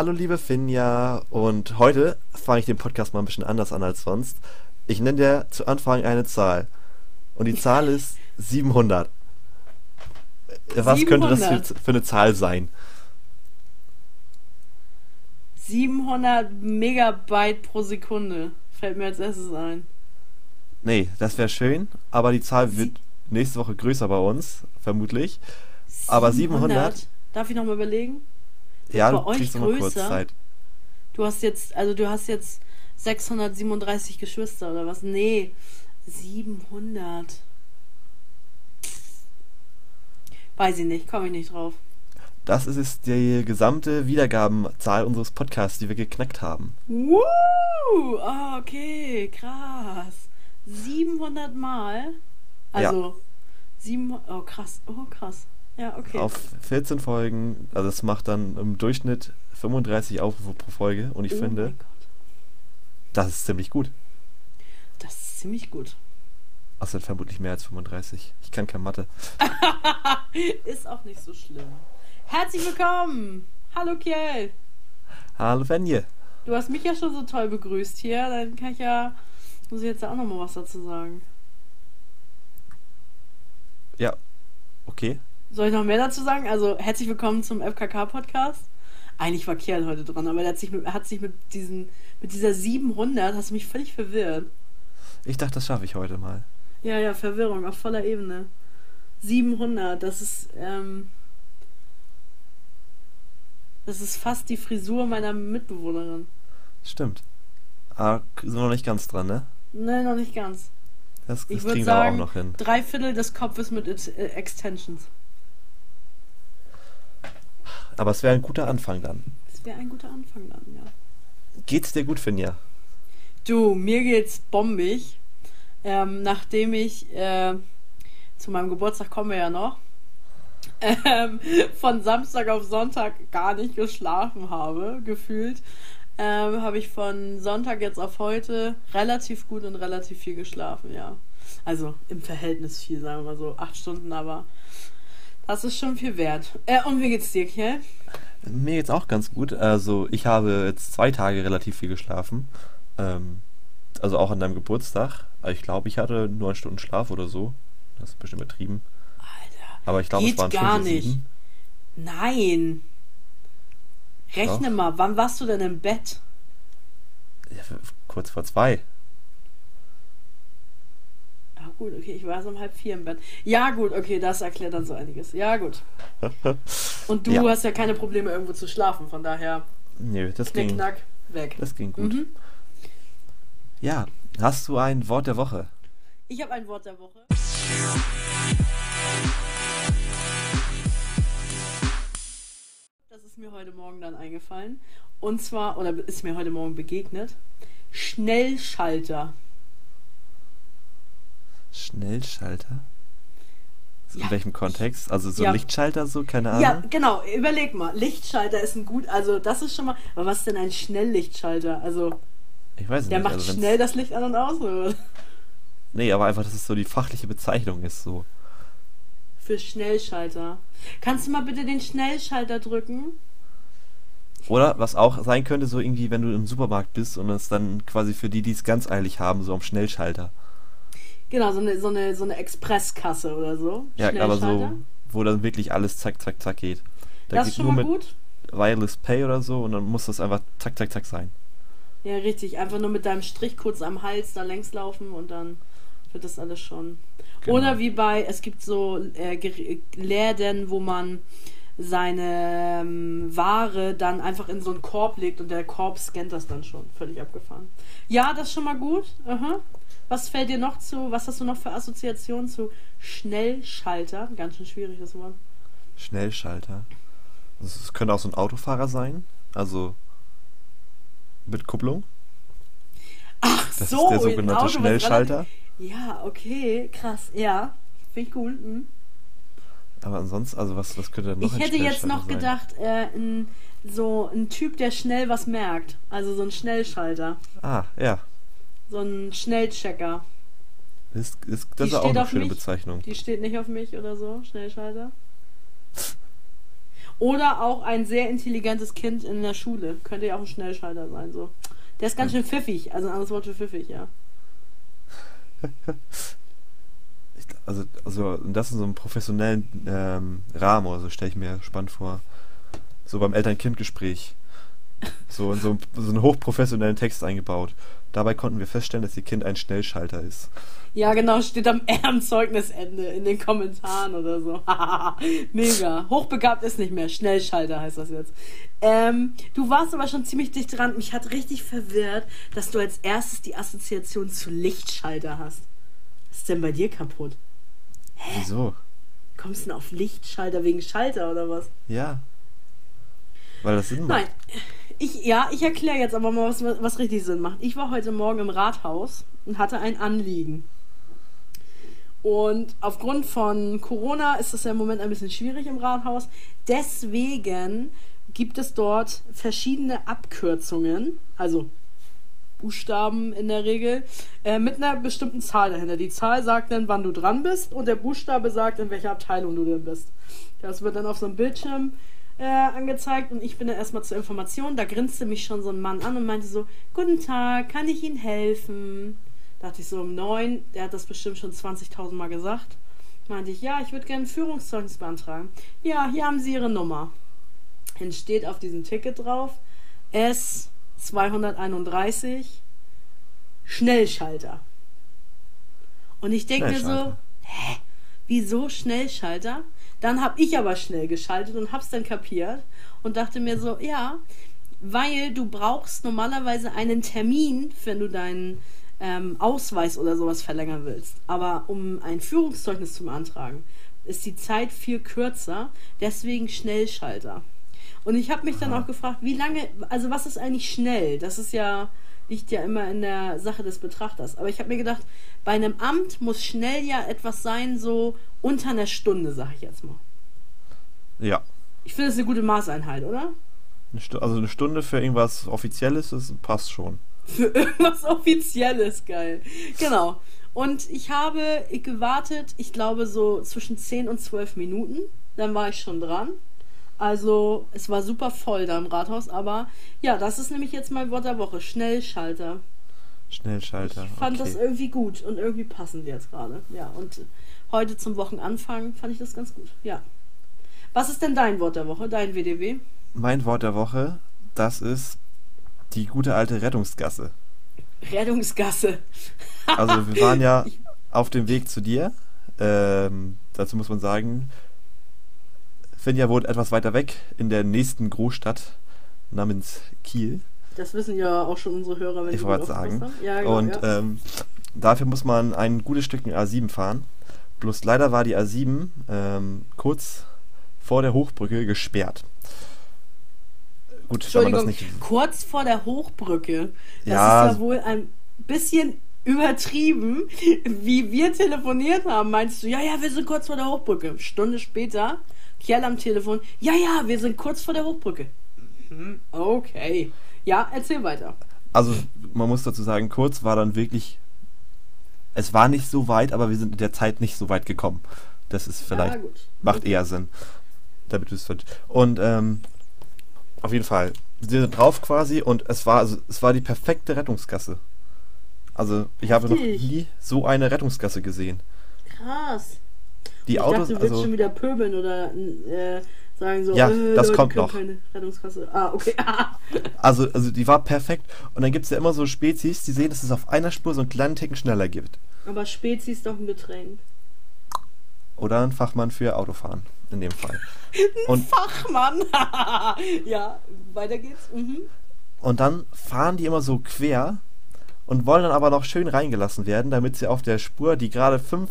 Hallo liebe Finja und heute fange ich den Podcast mal ein bisschen anders an als sonst. Ich nenne dir zu Anfang eine Zahl und die Zahl ist 700. Was könnte das 700? für, für eine Zahl sein? 700 Megabyte pro Sekunde. Fällt mir als erstes ein. Nee, das wäre schön, aber die Zahl wird nächste Woche größer bei uns, vermutlich. Aber 700? Darf ich nochmal überlegen? Ja, bei euch größer? Zeit. Du hast jetzt, also du hast jetzt 637 Geschwister oder was? Nee, 700. Weiß ich nicht, komme ich nicht drauf. Das ist jetzt die gesamte Wiedergabenzahl unseres Podcasts, die wir geknackt haben. Woo! Ah, okay, krass. 700 Mal. Also, sieben, oh krass, oh krass. Ja, okay. Auf 14 Folgen, also das macht dann im Durchschnitt 35 Aufrufe pro Folge und ich oh finde, das ist ziemlich gut. das ist ziemlich gut. Ach, sind vermutlich mehr als 35. Ich kann kein Mathe. Ist auch nicht so schlimm. Herzlich willkommen! Hallo Kiel! Hallo Fenje. Du hast mich ja schon so toll begrüßt hier, dann kann ich ja, muss ich jetzt ja auch nochmal was dazu sagen. Ja, okay. Soll ich noch mehr dazu sagen? Also, herzlich willkommen zum FKK-Podcast. Eigentlich war Kiel heute dran, aber der hat sich mit, hat sich mit, diesen, mit dieser 700, hast du mich völlig verwirrt. Ich dachte, das schaffe ich heute mal. Ja, ja, Verwirrung auf voller Ebene. 700, das ist, ähm, das ist fast die Frisur meiner Mitbewohnerin. Stimmt. Aber sind wir noch nicht ganz dran, ne? Nein, noch nicht ganz. Das, das Ich würde kriegen wir auch sagen, noch hin. drei Viertel des Kopfes mit Ex- äh, Extensions. Aber es wäre ein guter Anfang dann. Das wäre ein guter Anfang dann, ja. Geht's dir gut, Finja? Du, mir geht's bombig. Ähm, nachdem ich äh, zu meinem Geburtstag kommen wir ja noch. Ähm, von Samstag auf Sonntag gar nicht geschlafen habe, gefühlt, ähm, habe ich von Sonntag jetzt auf heute relativ gut und relativ viel geschlafen, ja. Also im Verhältnis viel, sagen wir mal so. Acht Stunden, aber das ist schon viel wert. Äh, und wie geht's dir, Kiel? Mir geht's auch ganz gut. Also, ich habe jetzt zwei Tage relativ viel geschlafen. Ähm, also auch an deinem Geburtstag. Ich glaube, ich hatte neun Stunden Schlaf oder so. Das ist bestimmt übertrieben. Alter. Aber ich glaube, es waren gar nicht. sieben. Nein. Rechne Doch. mal, wann warst du denn im Bett? Ja, kurz vor zwei. Gut, okay, ich war so um halb vier im Bett. Ja, gut, okay, das erklärt dann so einiges. Ja, gut. Und du Ja. hast ja keine Probleme, irgendwo zu schlafen, von daher Nö, das ging, knick-knack, weg. das ging gut. Mhm. Ja, hast du ein Wort der Woche? Ich habe ein Wort der Woche. Das ist mir heute Morgen dann eingefallen. Und zwar, oder ist mir heute Morgen begegnet, Schnellschalter. Schnellschalter? In Ja. welchem Kontext? Also so Ja. Lichtschalter, so, keine Ahnung. Ja, genau. Überleg mal. Lichtschalter ist ein gut. Also, das ist schon mal. Aber was ist denn ein Schnelllichtschalter? Also, Ich weiß der nicht. macht also schnell das Licht an und aus. Oder? Nee, aber einfach, dass es so die fachliche Bezeichnung ist, so. Für Schnellschalter. Kannst du mal bitte den Schnellschalter drücken? Oder was auch sein könnte, so irgendwie, wenn du im Supermarkt bist und es dann quasi für die, die es ganz eilig haben, so am Schnellschalter. Genau, so eine, so eine, so eine Expresskasse oder so. Ja, aber so, wo dann wirklich alles zack, zack, zack geht. Da Das geht ist schon nur mal gut. Wireless Pay oder so und dann muss das einfach zack, zack, zack sein. Ja, richtig. Einfach nur mit deinem Strich kurz am Hals da längs laufen und dann wird das alles schon. Genau. Oder wie bei, es gibt so äh, Läden, wo man seine ähm, Ware dann einfach in so einen Korb legt und der Korb scannt das dann schon. Völlig abgefahren. Ja, das ist schon mal gut. Aha. Was fällt dir noch zu, was hast du noch für Assoziationen zu Schnellschalter? Ganz schön schwierig das Wort. Schnellschalter. Das, könnte auch so ein Autofahrer sein. Also mit Kupplung. Ach Das so, ist der sogenannte Auto, Schnellschalter. Ja, okay, krass. Ja, finde ich cool. Mhm. Aber ansonsten, also was, was könnte denn noch Ich hätte jetzt noch sein? gedacht, äh, ein, so ein Typ, der schnell was merkt. Also so ein Schnellschalter. Ah, ja. So ein Schnellchecker. Ist, ist, Die das ist auch eine schöne mich. Bezeichnung. Die steht nicht auf mich oder so. Schnellschalter. Oder auch ein sehr intelligentes Kind in der Schule. Könnte ja auch ein Schnellschalter sein, so. Der ist ganz schön pfiffig, also ein anderes Wort für pfiffig, ja. Also, also das in so einem professionellen ähm, Rahmen oder so stelle ich mir spannend vor. So beim Eltern-Kind-Gespräch. So in so, so einen hochprofessionellen Text eingebaut. Dabei konnten wir feststellen, dass ihr Kind ein Schnellschalter ist. Ja, genau, steht am, am Zeugnisende in den Kommentaren oder so. Mega. Hochbegabt ist nicht mehr. Schnellschalter heißt das jetzt. Ähm, du warst aber schon ziemlich dicht dran. Mich hat richtig verwirrt, dass du als erstes die Assoziation zu Lichtschalter hast. Was ist denn bei dir kaputt? Hä? Wieso? Kommst du denn auf Lichtschalter wegen Schalter oder was? Ja. Weil das Sinn macht. Nein. Ich, ja, ich erkläre jetzt aber mal, was, was richtig Sinn macht. Ich war heute Morgen im Rathaus und hatte ein Anliegen. Und aufgrund von Corona ist es ja im Moment ein bisschen schwierig im Rathaus. Deswegen gibt es dort verschiedene Abkürzungen, also Buchstaben in der Regel, äh, mit einer bestimmten Zahl dahinter. Die Zahl sagt dann, wann du dran bist und der Buchstabe sagt, in welcher Abteilung du denn bist. Das wird dann auf so einem Bildschirm äh, angezeigt und ich bin dann erstmal zur Information. Da grinste mich schon so ein Mann an und meinte so, guten Tag, kann ich Ihnen helfen? Da dachte ich so um neun, der hat das bestimmt schon 20.000 Mal gesagt. Meinte ich, ja, ich würde gerne Führungszeugnis beantragen. Ja, hier haben Sie Ihre Nummer. Dann steht auf diesem Ticket drauf S231 Schnellschalter. Und ich denke mir so, hä, wieso Schnellschalter? Dann habe ich aber schnell geschaltet und habe es dann kapiert und dachte mir so, ja, weil du brauchst normalerweise einen Termin, wenn du deinen ähm, Ausweis oder sowas verlängern willst. Aber um ein Führungszeugnis zu beantragen, ist die Zeit viel kürzer, deswegen Schnellschalter. Und ich habe mich dann auch gefragt, wie lange, also was ist eigentlich schnell? Das ist ja, liegt ja immer in der Sache des Betrachters. Aber ich habe mir gedacht, bei einem Amt muss schnell ja etwas sein, so unter einer Stunde, sag ich jetzt mal. Ja. Ich finde, das ist eine gute Maßeinheit, oder? also eine Stunde für irgendwas Offizielles, das passt schon. Für irgendwas Offizielles, geil. Genau. Und ich habe gewartet, ich glaube so zwischen 10 und 12 Minuten. Dann war ich schon dran. Also es war super voll da im Rathaus, aber ja, das ist nämlich jetzt mein Wort der Woche. Schnellschalter. Schnellschalter. Ich fand okay. das irgendwie gut und irgendwie passend jetzt gerade. Ja, und heute zum Wochenanfang fand ich das ganz gut. Ja. Was ist denn dein Wort der Woche, dein WDW? Mein Wort der Woche, das ist die gute alte Rettungsgasse. Rettungsgasse. also wir waren ja auf dem Weg zu dir. Ähm, dazu muss man sagen, Finja wohnt etwas weiter weg in der nächsten Großstadt namens Kiel. Das wissen ja auch schon unsere Hörer, wenn ich wollte sagen. Ja, genau, Und ja. ähm, dafür muss man ein gutes Stück in A7 fahren. Bloß leider war die A7 ähm, kurz vor der Hochbrücke gesperrt. Gut, Entschuldigung, nicht... kurz vor der Hochbrücke. Das ja, ist ja wohl ein bisschen übertrieben, wie wir telefoniert haben. Meinst du, ja, ja, wir sind kurz vor der Hochbrücke. Stunde später, Kjell am Telefon, ja, ja, wir sind kurz vor der Hochbrücke. Mhm, okay. Ja, erzähl weiter. Also, man muss dazu sagen, kurz war dann wirklich. Es war nicht so weit, aber wir sind in der Zeit nicht so weit gekommen. Das ist vielleicht. Ja, macht okay. eher Sinn. Damit es Und ähm, auf jeden Fall. Wir sind drauf quasi und es war, also, es war die perfekte Rettungsgasse. Also, ich habe noch nie so eine Rettungsgasse gesehen. Krass. Die ich Autos. Dachte, du willst also, schon wieder pöbeln oder äh, sagen so, ja, äh, das Leute kommt noch. Keine Rettungskasse. Ah, okay. also, also die war perfekt. Und dann gibt es ja immer so Spezies, die sehen, dass es auf einer Spur so einen kleinen Ticken schneller gibt. Aber Spezies ist doch ein Getränk. Oder ein Fachmann für Autofahren, in dem Fall. Und Fachmann! ja, weiter geht's. Mhm. Und dann fahren die immer so quer und wollen dann aber noch schön reingelassen werden, damit sie auf der Spur, die gerade 5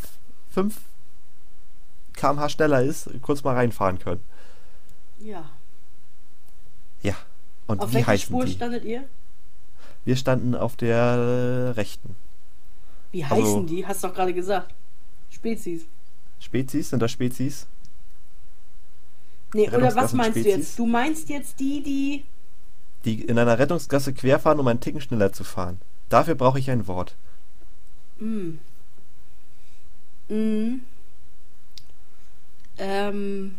km/h schneller ist, kurz mal reinfahren können. Ja. Ja. Und auf wie heißen Spur die? standet ihr? Wir standen auf der rechten. Wie heißen also, die? Hast du doch gerade gesagt. Spezies. Spezies? Sind das Spezies? Nee, oder was meinst Spezies? du jetzt? Du meinst jetzt die, die. Die in einer Rettungsgasse querfahren, um einen Ticken schneller zu fahren. Dafür brauche ich ein Wort. Mm. Mm. Ähm.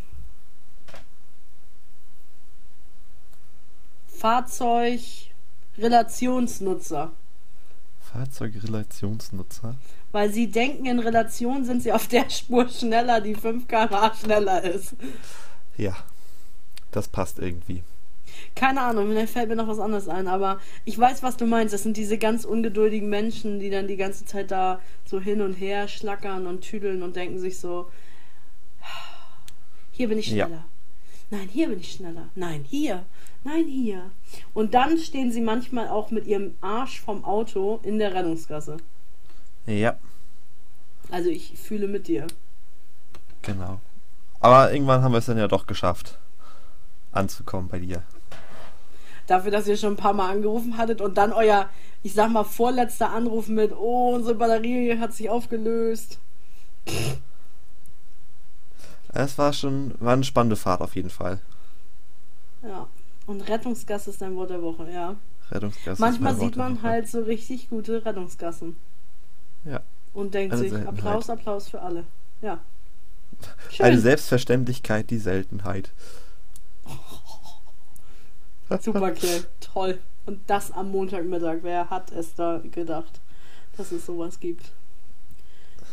Fahrzeugrelationsnutzer. Fahrzeugrelationsnutzer? Weil sie denken, in Relation sind sie auf der Spur schneller, die 5 km schneller ist. Ja, das passt irgendwie. Keine Ahnung, vielleicht fällt mir noch was anderes ein, aber ich weiß, was du meinst. Das sind diese ganz ungeduldigen Menschen, die dann die ganze Zeit da so hin und her schlackern und tüdeln und denken sich so, hier bin ich schneller. Ja. Nein, hier bin ich schneller. Nein, hier. Nein, hier. Und dann stehen sie manchmal auch mit ihrem Arsch vom Auto in der Rettungsgasse. Ja. Also ich fühle mit dir. Genau. Aber irgendwann haben wir es dann ja doch geschafft, anzukommen bei dir. Dafür, dass ihr schon ein paar Mal angerufen hattet und dann euer, ich sag mal, vorletzter Anruf mit, oh, unsere Batterie hat sich aufgelöst. Es war schon, war eine spannende Fahrt auf jeden Fall. Ja. Und Rettungsgasse ist dein Wort der Woche, ja. Rettungsgasse. Manchmal sieht man halt so richtig gute Rettungsgassen. Ja. Und denkt sich, Applaus, Applaus für alle. Ja. Schön. Eine Selbstverständlichkeit, die Seltenheit. Super, Kill. Toll. Und das am Montagmittag. Wer hat es da gedacht, dass es sowas gibt?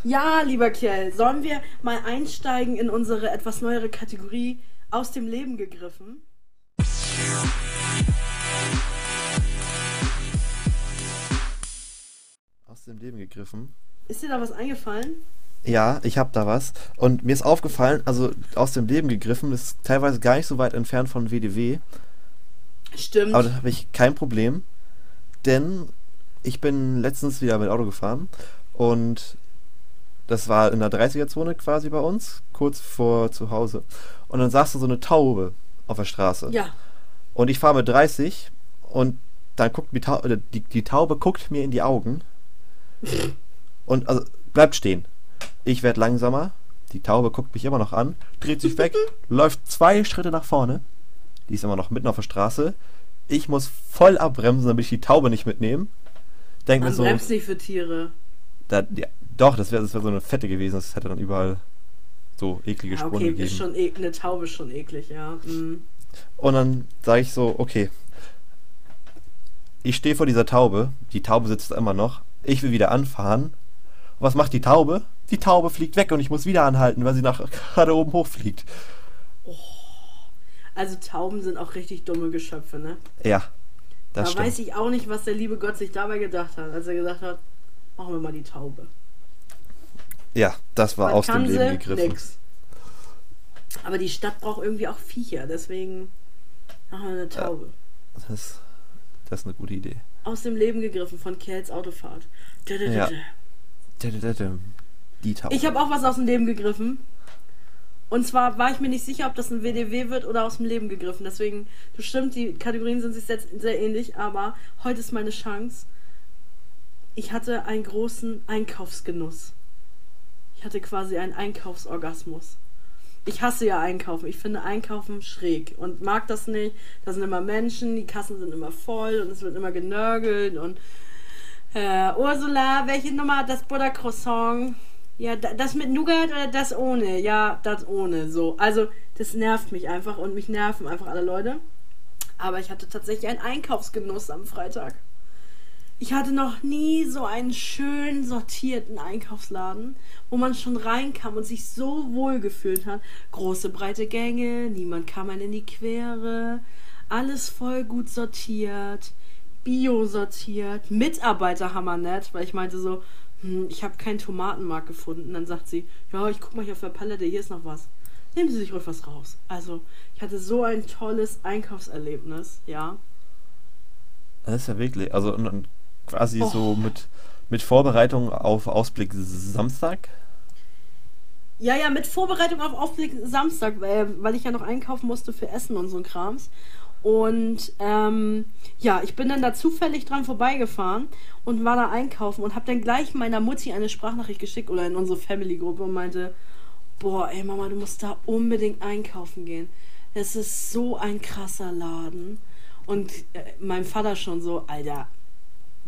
Ja, lieber Kjell, sollen wir mal einsteigen in unsere etwas neuere Kategorie aus dem Leben gegriffen? Aus dem Leben gegriffen. Ist dir da was eingefallen? Ja, ich habe da was. Und mir ist aufgefallen, also aus dem Leben gegriffen, ist teilweise gar nicht so weit entfernt von WDW. Stimmt. Aber da habe ich kein Problem, denn ich bin letztens wieder mit Auto gefahren und das war in der 30er-Zone quasi bei uns, kurz vor zu Hause. Und dann saß da so eine Taube auf der Straße. Ja. Und ich fahre mit 30 und dann guckt die, Taube, äh, die, die Taube guckt mir in die Augen und also bleibt stehen. Ich werde langsamer, die Taube guckt mich immer noch an, dreht sich weg, läuft zwei Schritte nach vorne. Die ist immer noch mitten auf der Straße. Ich muss voll abbremsen, damit ich die Taube nicht mitnehme. Denk Man mir so, bremst nicht für Tiere. Da, ja, doch, das wäre das wär so eine Fette gewesen, das hätte dann überall so eklige ja, Spuren okay, gegeben. Okay, schon e eine Taube ist schon eklig, ja. Mhm. Und dann sage ich so, okay, ich stehe vor dieser Taube, die Taube sitzt immer noch, ich will wieder anfahren. Was macht die Taube? Die Taube fliegt weg und ich muss wieder anhalten, weil sie nach gerade oben hochfliegt. Oh. Also Tauben sind auch richtig dumme Geschöpfe, ne? Ja. Das da stimmt. weiß ich auch nicht, was der liebe Gott sich dabei gedacht hat, als er gesagt hat, machen wir mal die Taube. Ja, das war aus dem Leben gegriffen. Nix. Aber die Stadt braucht irgendwie auch Viecher, deswegen machen wir eine Taube. Ja, das, das ist eine gute Idee. Aus dem Leben gegriffen von Kerls Autofahrt. Ja. Die Taube. Ich habe auch was aus dem Leben gegriffen. Und zwar war ich mir nicht sicher, ob das ein WDW wird oder aus dem Leben gegriffen. Deswegen, du stimmt, die Kategorien sind sich sehr, sehr ähnlich, aber heute ist meine Chance. Ich hatte einen großen Einkaufsgenuss. Ich hatte quasi einen Einkaufsorgasmus ich hasse ja Einkaufen. Ich finde Einkaufen schräg und mag das nicht. Da sind immer Menschen, die Kassen sind immer voll und es wird immer genörgelt und äh, Ursula, welche Nummer hat das Butter Croissant? Ja, das mit Nougat oder das ohne? Ja, das ohne. So. Also, das nervt mich einfach und mich nerven einfach alle Leute. Aber ich hatte tatsächlich einen Einkaufsgenuss am Freitag. Ich hatte noch nie so einen schön sortierten Einkaufsladen, wo man schon reinkam und sich so wohl gefühlt hat. Große, breite Gänge, niemand kam einem in die Quere, alles voll gut sortiert, bio sortiert, Mitarbeiter hammernett, weil ich meinte so, hm, ich habe keinen Tomatenmark gefunden. Dann sagt sie, ja, ich guck mal hier auf der Palette, hier ist noch was. Nehmen Sie sich ruhig was raus. Also, ich hatte so ein tolles Einkaufserlebnis, ja. Das ist ja wirklich, also und, quasi oh. so mit, mit Vorbereitung auf Ausblick Samstag? Ja, ja, mit Vorbereitung auf Ausblick Samstag, weil, weil ich ja noch einkaufen musste für Essen und so ein Krams. Und ähm, ja, ich bin dann da zufällig dran vorbeigefahren und war da einkaufen und habe dann gleich meiner Mutti eine Sprachnachricht geschickt oder in unsere Family-Gruppe und meinte, boah, ey Mama, du musst da unbedingt einkaufen gehen. Es ist so ein krasser Laden. Und äh, mein Vater schon so, Alter,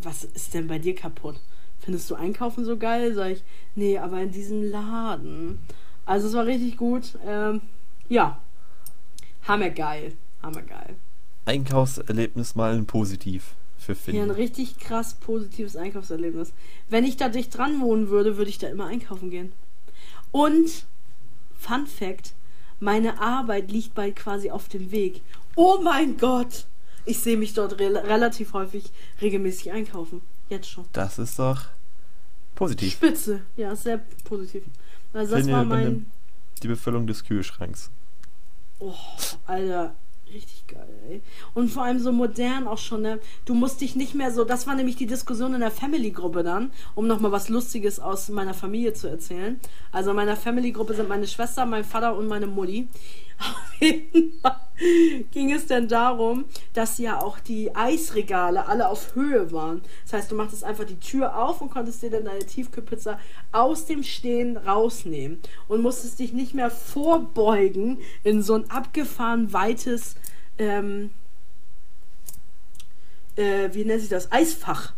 was ist denn bei dir kaputt? Findest du Einkaufen so geil? Sag ich, nee, aber in diesem Laden. Also es war richtig gut. Ähm, ja. Hammergeil. Hammergeil. Einkaufserlebnis mal ein positiv für Ja, ein richtig krass positives Einkaufserlebnis. Wenn ich da dicht dran wohnen würde, würde ich da immer einkaufen gehen. Und, Fun Fact, meine Arbeit liegt bald quasi auf dem Weg. Oh mein Gott! Ich sehe mich dort rel relativ häufig regelmäßig einkaufen. Jetzt schon. Das ist doch positiv. Spitze. Ja, sehr positiv. Also das war mein... die Befüllung des Kühlschranks. Oh, Alter, richtig geil, ey. Und vor allem so modern auch schon, ne? Du musst dich nicht mehr so, das war nämlich die Diskussion in der Family-Gruppe dann, um nochmal was Lustiges aus meiner Familie zu erzählen. Also in meiner Family-Gruppe sind meine Schwester, mein Vater und meine Mutti. Auf jeden Fall ging es denn darum, dass ja auch die Eisregale alle auf Höhe waren. Das heißt, du machtest einfach die Tür auf und konntest dir dann deine Tiefkühlpizza aus dem Stehen rausnehmen und musstest dich nicht mehr vorbeugen in so ein abgefahren weites, ähm, äh, wie nennt sich das, Eisfach.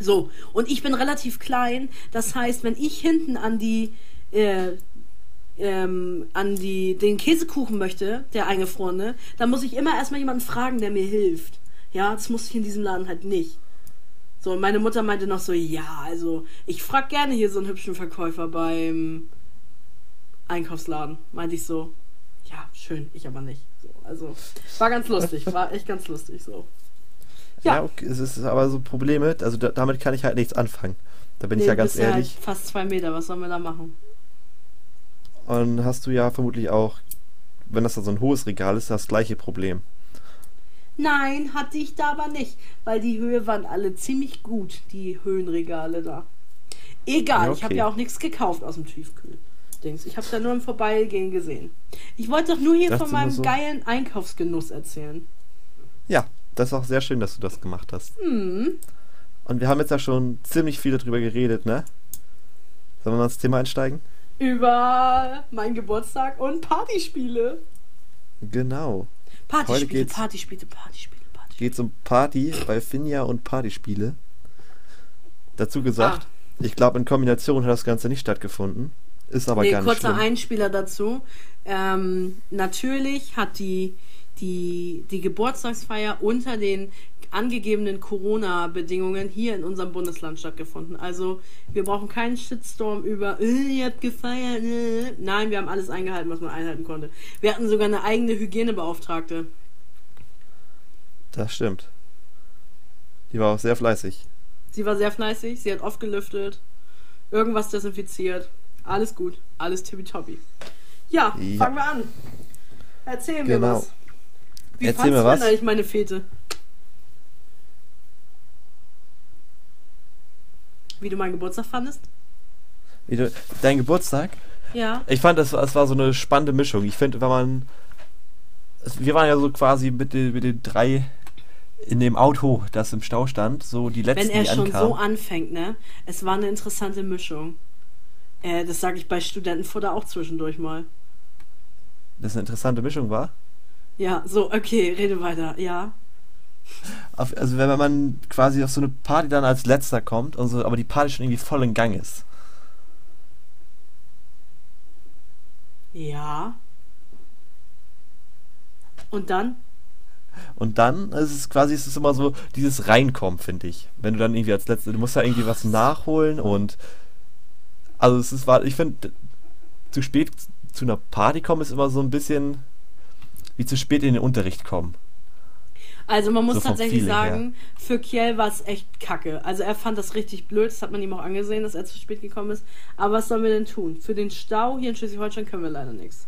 So, und ich bin relativ klein, das heißt, wenn ich hinten an die, äh, ähm, an die, den Käsekuchen möchte, der eingefrorene, dann muss ich immer erstmal jemanden fragen, der mir hilft. Ja, das musste ich in diesem Laden halt nicht. So, und meine Mutter meinte noch so, ja, also, ich frag gerne hier so einen hübschen Verkäufer beim Einkaufsladen. Meinte ich so, ja, schön, ich aber nicht. So, also, war ganz lustig, war echt ganz lustig, so. Ja, Ja. okay, es ist aber so Probleme, also da, damit kann ich halt nichts anfangen. Da bin ich Nee, ja ganz ehrlich. Halt fast zwei Meter, was sollen wir da machen? Und hast du ja vermutlich auch, wenn das da so ein hohes Regal ist, das gleiche Problem. Nein, hatte ich da aber nicht, weil die Höhe waren alle ziemlich gut, die Höhenregale da. Egal, Ja, ich habe okay. ja auch nichts gekauft aus dem Tiefkühl. Dings. Ich habe da nur im Vorbeigehen gesehen. Ich wollte doch nur hier Dachte von meinem so- geilen Einkaufsgenuss erzählen. Ja, das ist auch sehr schön, dass du das gemacht hast. Hm. Und wir haben jetzt ja schon ziemlich viel darüber geredet, ne? Sollen wir mal ins Thema einsteigen? Über meinen Geburtstag und Partyspiele. Genau. Partyspiele, geht's- Partyspiele, Partyspiele, Partyspiele. Geht um Party bei Finja und Partyspiele. Dazu gesagt, Ah. ich glaube, in Kombination hat das Ganze nicht stattgefunden. Ist aber nee, gar nicht kurzer schlimm. Einspieler dazu. Ähm, natürlich hat die, die, die Geburtstagsfeier unter den angegebenen Corona-Bedingungen hier in unserem Bundesland stattgefunden. Also wir brauchen keinen Shitstorm über, äh, ihr habt gefeiert. Äh. Nein, wir haben alles eingehalten, was man einhalten konnte. Wir hatten sogar eine eigene Hygienebeauftragte. Das stimmt. Die war auch sehr fleißig. Sie war sehr fleißig, sie hat oft gelüftet, irgendwas desinfiziert. Alles gut, alles tippitoppi. Ja, Ja. fangen wir an. Erzähl mir Genau. was. Wie Erzähl mir was. denn eigentlich meine Fete? Wie du meinen Geburtstag fandest? Wie du- Dein Geburtstag? Ja. Ich fand, war- es war so eine spannende Mischung. Ich finde, wenn man. es- Wir waren ja so quasi mit den, mit den drei in dem Auto, das im Stau stand, so die letzten, Wenn er schon ankamen. so anfängt, ne? Es war eine interessante Mischung. Äh, das sage ich bei Studentenfutter auch zwischendurch mal. das eine interessante Mischung war. Ja, so, okay, rede weiter. Ja. Auf, also wenn man quasi auf so eine Party dann als letzter kommt und so, aber die Party schon irgendwie voll in Gang ist. Ja. Und dann? Und dann ist es quasi, ist es immer so dieses Reinkommen, finde ich. Wenn du dann irgendwie als letzter, du musst ja irgendwie was nachholen und also es ist, war, ich finde, zu spät zu einer Party kommen ist immer so ein bisschen wie zu spät in den Unterricht kommen. Also man muss So tatsächlich Feeling sagen, für Kiel war es echt kacke. Also er fand das richtig blöd, das hat man ihm auch angesehen, dass er zu spät gekommen ist. Aber was sollen wir denn tun? Für den Stau hier in Schleswig-Holstein können wir leider nichts.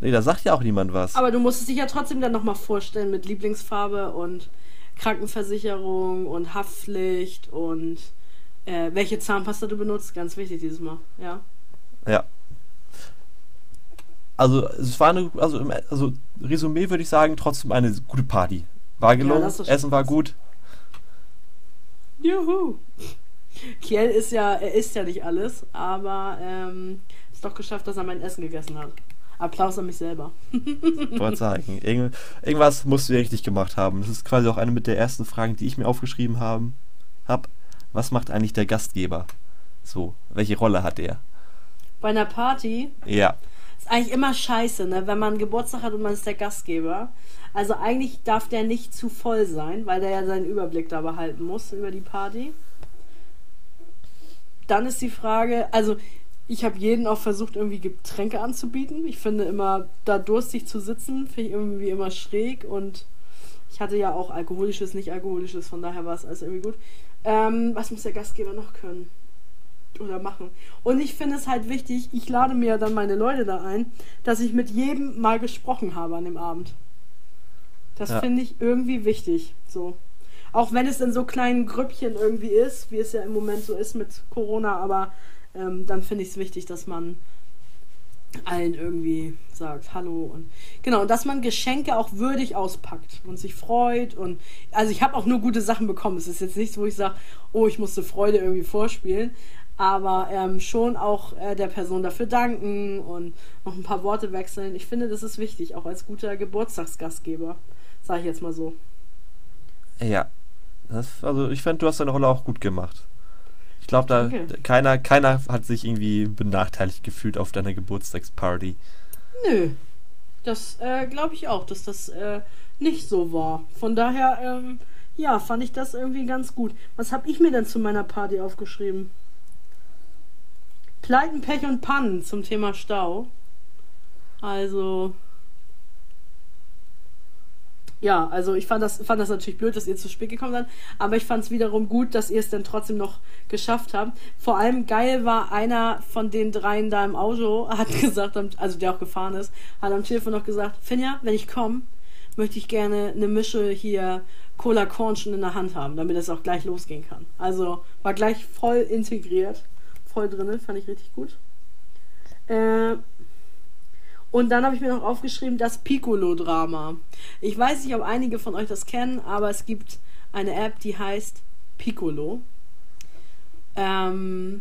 Nee, da sagt ja auch niemand was. Aber du musstest dich ja trotzdem dann nochmal vorstellen mit Lieblingsfarbe und Krankenversicherung und Haftpflicht und äh, welche Zahnpasta du benutzt. Ganz wichtig dieses Mal, ja. Ja. Also es war eine, also, im, also Resümee würde ich sagen, trotzdem eine gute Party. War gelungen, schon Essen war gut. Juhu! Kiel ist ja, er isst ja nicht alles, aber ähm, ist doch geschafft, dass er mein Essen gegessen hat. Applaus an mich selber. wollte sagen. Irgend, irgendwas musst du ja richtig gemacht haben. Das ist quasi auch eine mit der ersten Fragen, die ich mir aufgeschrieben haben, hab. Was macht eigentlich der Gastgeber? So, welche Rolle hat er? Bei einer Party, Ja, Ist eigentlich immer scheiße, ne? Wenn man Geburtstag hat und man ist der Gastgeber. Also eigentlich darf der nicht zu voll sein, weil der ja seinen Überblick da behalten muss über die Party. Dann ist die Frage, also ich habe jeden auch versucht, irgendwie Getränke anzubieten. Ich finde immer, da durstig zu sitzen, finde ich irgendwie immer schräg und ich hatte ja auch alkoholisches, nicht alkoholisches, von daher war es alles irgendwie gut. Ähm, was muss der Gastgeber noch können? Oder machen? Und ich finde es halt wichtig, ich lade mir dann meine Leute da ein, dass ich mit jedem mal gesprochen habe an dem Abend. Das ja. finde ich irgendwie wichtig. So. Auch wenn es in so kleinen Grüppchen irgendwie ist, wie es ja im Moment so ist mit Corona, aber ähm, dann finde ich es wichtig, dass man allen irgendwie sagt Hallo und genau und dass man Geschenke auch würdig auspackt und sich freut und also ich habe auch nur gute Sachen bekommen. Es ist jetzt nichts, wo ich sage, oh, ich musste Freude irgendwie vorspielen, aber ähm, schon auch äh, der Person dafür danken und noch ein paar Worte wechseln. Ich finde, das ist wichtig, auch als guter Geburtstagsgastgeber, sage ich jetzt mal so. Ja, das, also ich finde, du hast deine Rolle auch gut gemacht. Ich glaube, da okay. keiner, keiner hat sich irgendwie benachteiligt gefühlt auf deiner Geburtstagsparty. Nö. Das äh, glaube ich auch, dass das äh, nicht so war. Von daher, ähm, ja, fand ich das irgendwie ganz gut. Was habe ich mir denn zu meiner Party aufgeschrieben? Pleiten, Pech und Pannen zum Thema Stau. Also, ja, also ich fand das, fand das natürlich blöd, dass ihr zu spät gekommen seid, aber ich fand es wiederum gut, dass ihr es dann trotzdem noch geschafft habt. Vor allem geil war einer von den dreien da im Auto, hat gesagt, also der auch gefahren ist, hat am Telefon noch gesagt, Finja, wenn ich komme, möchte ich gerne eine Mische hier Cola Corn schon in der Hand haben, damit es auch gleich losgehen kann. Also war gleich voll integriert, voll drin, fand ich richtig gut. Äh, und dann habe ich mir noch aufgeschrieben, das Piccolo-Drama. Ich weiß nicht, ob einige von euch das kennen, aber es gibt eine App, die heißt Piccolo. Ähm,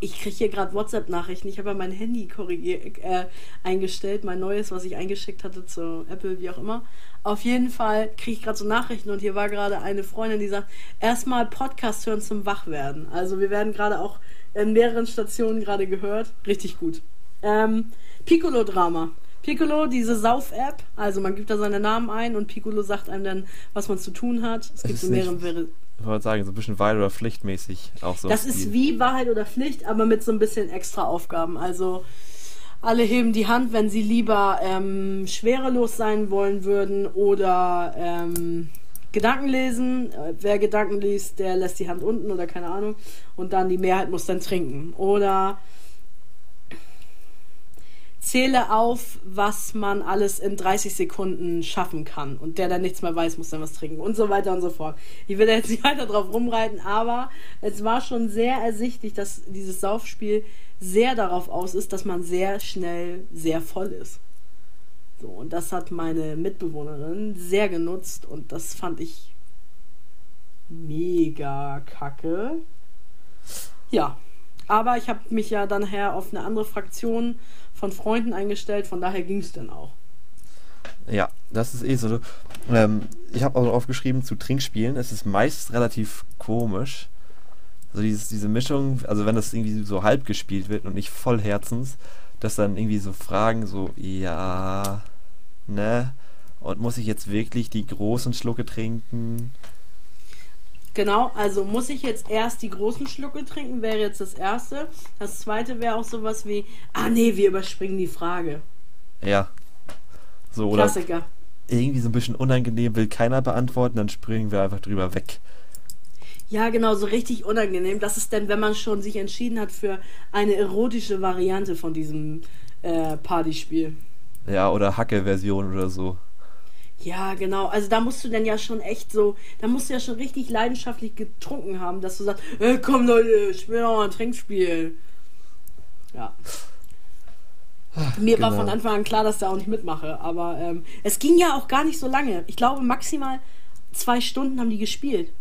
ich kriege hier gerade WhatsApp-Nachrichten. Ich habe ja mein Handy korrigiert, äh, eingestellt, mein neues, was ich eingeschickt hatte zu Apple, wie auch immer. Auf jeden Fall kriege ich gerade so Nachrichten und hier war gerade eine Freundin, die sagt, erstmal Podcast hören zum Wachwerden. Also wir werden gerade auch in mehreren Stationen gerade gehört. Richtig gut. Ähm, Piccolo-Drama. Piccolo, diese Sauf-App, also man gibt da seine Namen ein und Piccolo sagt einem dann, was man zu tun hat. Es gibt so mehrere. Ich wollte sagen, so ein bisschen Wahrheit oder Pflichtmäßig auch so. Das ist wie Wahrheit oder Pflicht, aber mit so ein bisschen extra Aufgaben. Also alle heben die Hand, wenn sie lieber ähm, schwerelos sein wollen würden oder ähm, Gedanken lesen. Wer Gedanken liest, der lässt die Hand unten oder keine Ahnung. Und dann die Mehrheit muss dann trinken. Oder zähle auf, was man alles in 30 Sekunden schaffen kann. Und der dann nichts mehr weiß, muss dann was trinken und so weiter und so fort. Ich will da jetzt nicht weiter drauf rumreiten, aber es war schon sehr ersichtlich, dass dieses Saufspiel sehr darauf aus ist, dass man sehr schnell sehr voll ist. So, und das hat meine Mitbewohnerin sehr genutzt und das fand ich mega kacke. Ja, aber ich habe mich ja dann her auf eine andere Fraktion von Freunden eingestellt, von daher ging es dann auch. Ja, das ist eh so. Ähm, ich habe auch aufgeschrieben zu Trinkspielen. Es ist meist relativ komisch. Also dieses, diese Mischung, also wenn das irgendwie so halb gespielt wird und nicht voll Herzens, dass dann irgendwie so Fragen so, ja, ne? Und muss ich jetzt wirklich die großen Schlucke trinken? Genau, also muss ich jetzt erst die großen Schlucke trinken, wäre jetzt das erste. Das zweite wäre auch sowas wie, ah nee, wir überspringen die Frage. Ja. So, oder Klassiker. Irgendwie so ein bisschen unangenehm, will keiner beantworten, dann springen wir einfach drüber weg. Ja, genau, so richtig unangenehm. Das ist denn, wenn man schon sich entschieden hat für eine erotische Variante von diesem äh, Partyspiel. Ja, oder Hacke-Version oder so. Ja, genau. Also da musst du dann ja schon echt so, da musst du ja schon richtig leidenschaftlich getrunken haben, dass du sagst, hey, komm Leute, spiel doch mal ein Trinkspiel. Ja. Ach, Mir genau. war von Anfang an klar, dass ich da auch nicht mitmache, aber ähm, es ging ja auch gar nicht so lange. Ich glaube, maximal zwei Stunden haben die gespielt.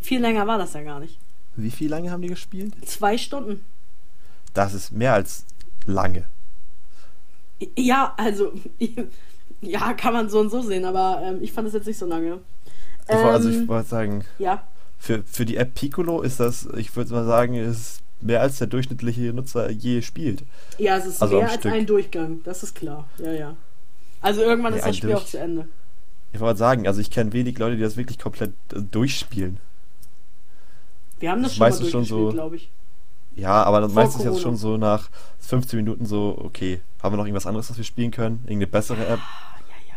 Viel länger war das ja gar nicht. Wie viel lange haben die gespielt? Zwei Stunden. Das ist mehr als lange. Ja, also ja, kann man so und so sehen, aber ähm, ich fand es jetzt nicht so lange. Ähm, also ich ähm, wollte sagen, ja. für, für die App Piccolo ist das, ich würde mal sagen, ist mehr als der durchschnittliche Nutzer je spielt. Ja, es ist Also mehr als Stück. ein Durchgang, das ist klar. Ja, ja. Also irgendwann Nee, ist das Spiel Durch- auch zu Ende. Ich wollte sagen, also ich kenne wenig Leute, die das wirklich komplett äh, durchspielen. Wir haben das Das schon mal durchgespielt, so- glaube ich. Ja, aber dann Vor meistens jetzt schon so nach 15 Minuten so, okay, haben wir noch irgendwas anderes, was wir spielen können? Irgendeine bessere App? Ja, ja.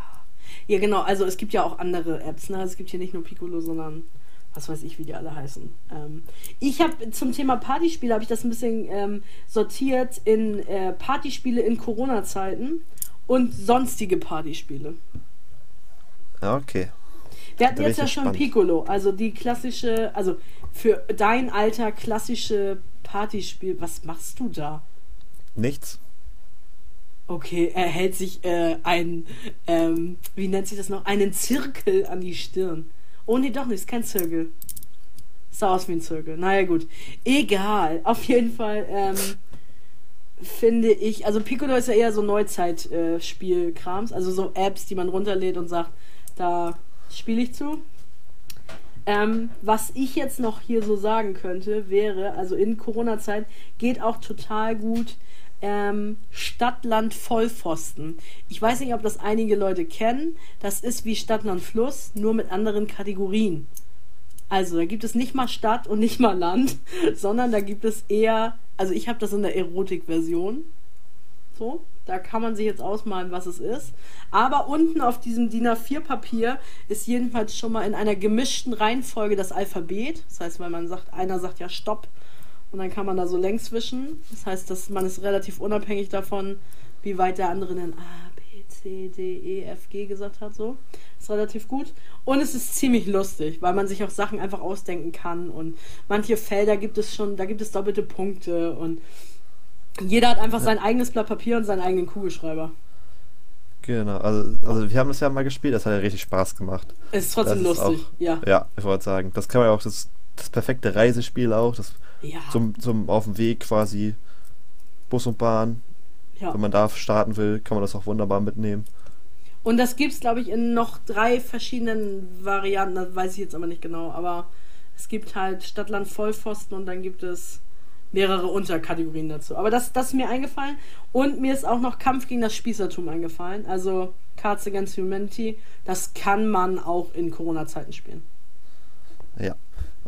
Ja, genau. Also es gibt ja auch andere Apps. Ne? Es gibt hier nicht nur Piccolo, sondern was weiß ich, wie die alle heißen. Ähm, ich habe zum Thema Partyspiele habe ich das ein bisschen ähm, sortiert in äh, Partyspiele in Corona-Zeiten und sonstige Partyspiele. Ja, okay. Wir hatten jetzt ja schon. Piccolo, also die klassische, also für dein Alter klassische Partyspiel. Was machst du da? Nichts? Okay, er hält sich äh, ein, ähm, wie nennt sich das noch? Einen Zirkel an die Stirn. Oh nee, doch nicht, ist kein Zirkel. Sah aus wie ein Zirkel. Naja, gut. Egal. Auf jeden Fall, ähm, finde ich, also Piccolo ist ja eher so Neuzeit-Spielkrams, also so Apps, die man runterlädt und sagt, da spiele ich zu. Ähm, was ich jetzt noch hier so sagen könnte, wäre, also in Corona-Zeit geht auch total gut ähm, Stadtland Vollpfosten. Ich weiß nicht, ob das einige Leute kennen. Das ist wie Stadtland Fluss, nur mit anderen Kategorien. Also, da gibt es nicht mal Stadt und nicht mal Land, sondern da gibt es eher, also ich habe das in der Erotik-Version. So, da kann man sich jetzt ausmalen, was es ist. Aber unten auf diesem DIN A4-Papier ist jedenfalls schon mal in einer gemischten Reihenfolge das Alphabet. Das heißt, weil man sagt, einer sagt ja Stopp und dann kann man da so längs wischen. Das heißt, dass man ist relativ unabhängig davon, wie weit der andere dann A, B, C, D, E, F, G gesagt hat. So ist relativ gut. Und es ist ziemlich lustig, weil man sich auch Sachen einfach ausdenken kann und manche Felder gibt es schon, da gibt es doppelte Punkte und jeder hat einfach sein eigenes Blatt Papier und seinen eigenen Kugelschreiber. Genau, also, also wir haben das ja mal gespielt, das hat ja richtig Spaß gemacht. Es ist trotzdem Das ist lustig, auch- ja. Ja, ich wollte sagen, das kann man ja auch, das, das perfekte Reisespiel auch, das Ja. zum, zum auf dem Weg quasi Bus und Bahn, ja. wenn man da starten will, kann man das auch wunderbar mitnehmen. Und das gibt's, glaube ich, in noch drei verschiedenen Varianten, das weiß ich jetzt aber nicht genau, aber es gibt halt Stadtland Vollpfosten und dann gibt es mehrere Unterkategorien dazu. Aber das, das ist mir eingefallen und mir ist auch noch Kampf gegen das Spießertum eingefallen, also Cards Against Humanity, das kann man auch in Corona-Zeiten spielen. Ja.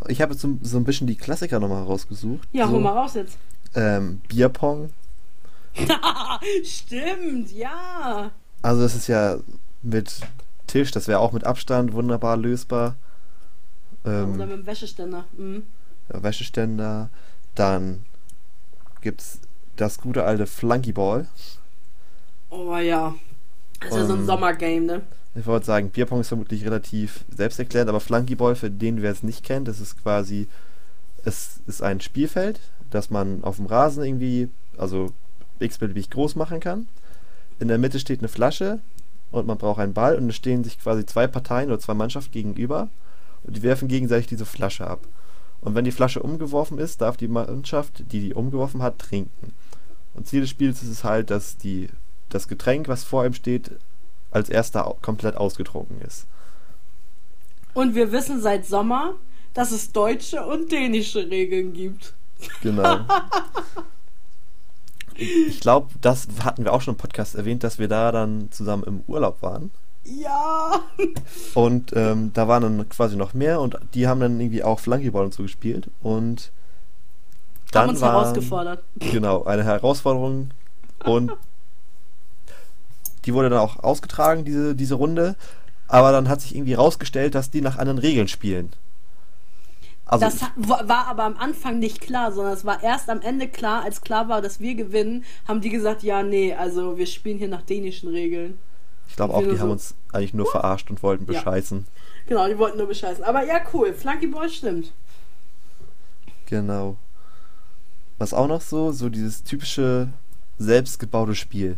Ich habe jetzt so, so ein bisschen die Klassiker nochmal rausgesucht. Ja, so, hol mal raus jetzt. Ähm, Bierpong. Stimmt, ja. Also das ist ja mit Tisch, das wäre auch mit Abstand wunderbar lösbar. Ähm, Oder mit dem Wäscheständer. Mhm. Wäscheständer. Dann gibt's das gute alte Flunkyball. Oh ja. Das ist ja so ein Ähm, Sommergame, ne? Ich wollte sagen, Bierpong ist vermutlich relativ selbsterklärend, aber Flunkyball, für den wer es nicht kennt, das ist quasi, es ist ein Spielfeld, das man auf dem Rasen irgendwie, also x-beliebig groß machen kann. In der Mitte steht eine Flasche und man braucht einen Ball und es stehen sich quasi zwei Parteien oder zwei Mannschaften gegenüber und die werfen gegenseitig diese Flasche ab. Und wenn die Flasche umgeworfen ist, darf die Mannschaft, die die umgeworfen hat, trinken. Und Ziel des Spiels ist es halt, dass die, das Getränk, was vor ihm steht, als erster komplett ausgetrunken ist. Und wir wissen seit Sommer, dass es deutsche und dänische Regeln gibt. Genau. ich glaube, das hatten wir auch schon im Podcast erwähnt, dass wir da dann zusammen im Urlaub waren. Ja. Und ähm, da waren dann quasi noch mehr und die haben dann irgendwie auch Flunkyball und so gespielt. Und dann Haben uns war, herausgefordert. Genau, eine Herausforderung. Und die wurde dann auch ausgetragen, diese, diese Runde. Aber dann hat sich irgendwie rausgestellt, dass die nach anderen Regeln spielen. Also, Das war aber am Anfang nicht klar, sondern es war erst am Ende klar, als klar war, dass wir gewinnen, haben die gesagt, ja, nee, also wir spielen hier nach dänischen Regeln. Ich glaube auch, die haben so- uns eigentlich nur verarscht und wollten Ja. bescheißen. Genau, die wollten nur bescheißen. Aber ja, cool. Flunky Boy stimmt. Genau. Was auch noch so, so dieses typische selbstgebaute Spiel.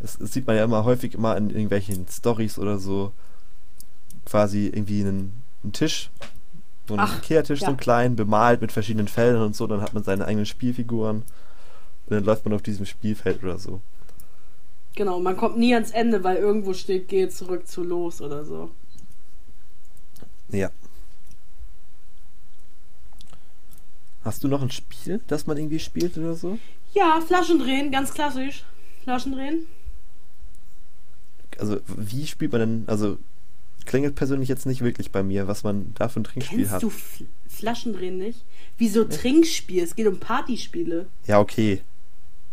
Das, das sieht man ja immer häufig immer in irgendwelchen Stories oder so. Quasi irgendwie einen, einen Tisch, so einen Ach, Ikea-Tisch, ja. so einen kleinen, bemalt mit verschiedenen Feldern und so. Dann hat man seine eigenen Spielfiguren. Und dann läuft man auf diesem Spielfeld oder so. Genau, man kommt nie ans Ende, weil irgendwo steht, gehe zurück zu los oder so. Ja. Hast du noch ein Spiel, das man irgendwie spielt oder so? Ja, Flaschen drehen, ganz klassisch. Flaschen drehen. Also, wie spielt man denn, also klingelt persönlich jetzt nicht wirklich bei mir, was man da für ein Trinkspiel Kennst hat. du F Flaschen drehen nicht? Wieso Trinkspiel? Es geht um Partyspiele. Ja, okay.